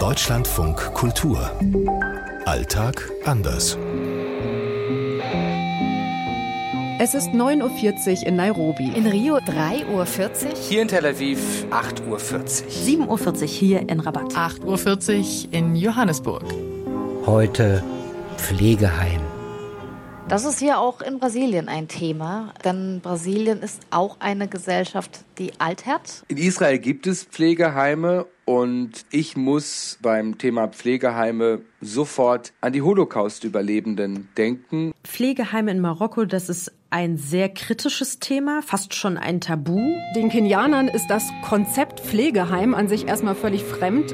Deutschlandfunk Kultur. Alltag anders. Es ist 9.40 Uhr in Nairobi. In Rio 3.40 Uhr. Hier in Tel Aviv 8.40 Uhr. 7.40 Uhr hier in Rabat. 8.40 Uhr in Johannesburg. Heute Pflegeheim. Das ist hier auch in Brasilien ein Thema, denn Brasilien ist auch eine Gesellschaft, die altert. In Israel gibt es Pflegeheime und ich muss beim Thema Pflegeheime sofort an die Holocaust-Überlebenden denken. Pflegeheime in Marokko, das ist ein sehr kritisches Thema, fast schon ein Tabu. Den Kenianern ist das Konzept Pflegeheim an sich erstmal völlig fremd.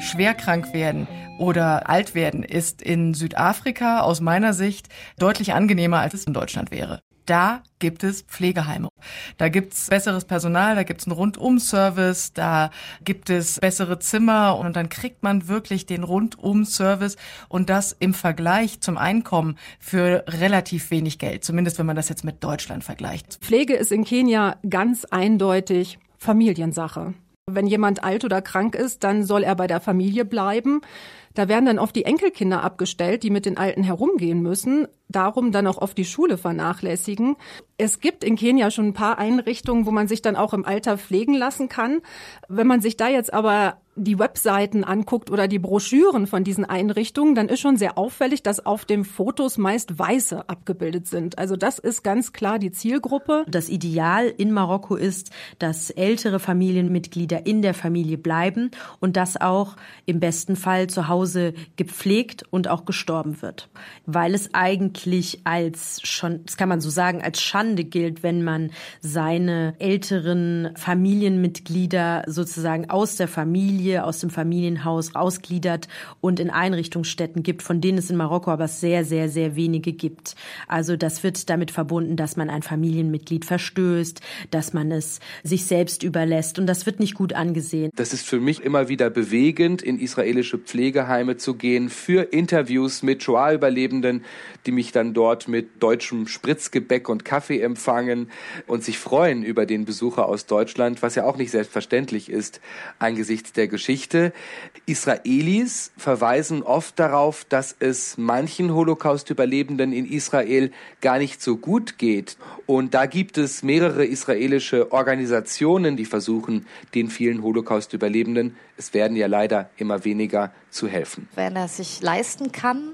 Schwer krank werden oder alt werden ist in Südafrika aus meiner Sicht deutlich angenehmer, als es in Deutschland wäre. Da gibt es Pflegeheime. Da gibt es besseres Personal, da gibt es einen Rundum-Service, da gibt es bessere Zimmer und dann kriegt man wirklich den Rundum-Service und das im Vergleich zum Einkommen für relativ wenig Geld, zumindest wenn man das jetzt mit Deutschland vergleicht. Pflege ist in Kenia ganz eindeutig Familiensache. Wenn jemand alt oder krank ist, dann soll er bei der Familie bleiben. Da werden dann oft die Enkelkinder abgestellt, die mit den Alten herumgehen müssen, darum dann auch oft die Schule vernachlässigen. Es gibt in Kenia schon ein paar Einrichtungen, wo man sich dann auch im Alter pflegen lassen kann. Wenn man sich da jetzt aber die Webseiten anguckt oder die Broschüren von diesen Einrichtungen, dann ist schon sehr auffällig, dass auf den Fotos meist Weiße abgebildet sind. Also das ist ganz klar die Zielgruppe. Das Ideal in Marokko ist, dass ältere Familienmitglieder in der Familie bleiben und das auch im besten Fall zu Hause gepflegt und auch gestorben wird. Weil es eigentlich als schon, das kann man so sagen, als Schande gilt, wenn man seine älteren Familienmitglieder sozusagen aus der Familie aus dem Familienhaus ausgliedert und in Einrichtungsstätten gibt, von denen es in Marokko aber sehr, sehr, sehr wenige gibt. Also das wird damit verbunden, dass man ein Familienmitglied verstößt, dass man es sich selbst überlässt und das wird nicht gut angesehen. Das ist für mich immer wieder bewegend, in israelische Pflegeheime zu gehen, für Interviews mit Shoah-Überlebenden, die mich dann dort mit deutschem Spritzgebäck und Kaffee empfangen und sich freuen über den Besucher aus Deutschland, was ja auch nicht selbstverständlich ist angesichts der Geschichte. Israelis verweisen oft darauf, dass es manchen Holocaust-Überlebenden in Israel gar nicht so gut geht. Und da gibt es mehrere israelische Organisationen, die versuchen, den vielen Holocaust-Überlebenden, es werden ja leider immer weniger, zu helfen. Wenn er sich leisten kann,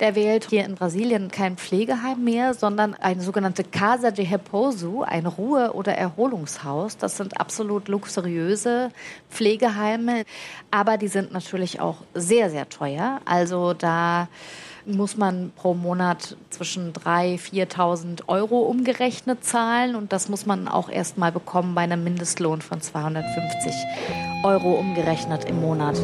der wählt hier in Brasilien kein Pflegeheim mehr, sondern eine sogenannte Casa de Repouso, ein Ruhe- oder Erholungshaus. Das sind absolut luxuriöse Pflegeheime, aber die sind natürlich auch sehr, sehr teuer. Also da muss man pro Monat zwischen 3.000, 4.000 Euro umgerechnet zahlen und das muss man auch erst mal bekommen bei einem Mindestlohn von 250 Euro umgerechnet im Monat.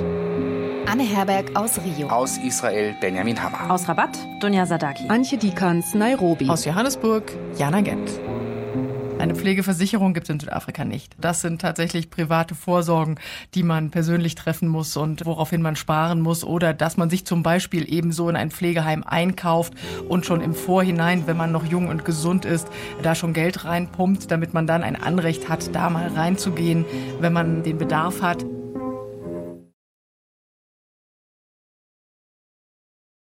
Anne Herberg aus Rio. Aus Israel Benjamin Hammer. Aus Rabat Dunja Sadaki. Antje Dikans, Nairobi. Aus Johannesburg Jana Gent. Eine Pflegeversicherung gibt es in Südafrika nicht. Das sind tatsächlich private Vorsorgen, die man persönlich treffen muss und woraufhin man sparen muss oder dass man sich zum Beispiel ebenso in ein Pflegeheim einkauft und schon im Vorhinein, wenn man noch jung und gesund ist, da schon Geld reinpumpt, damit man dann ein Anrecht hat, da mal reinzugehen, wenn man den Bedarf hat.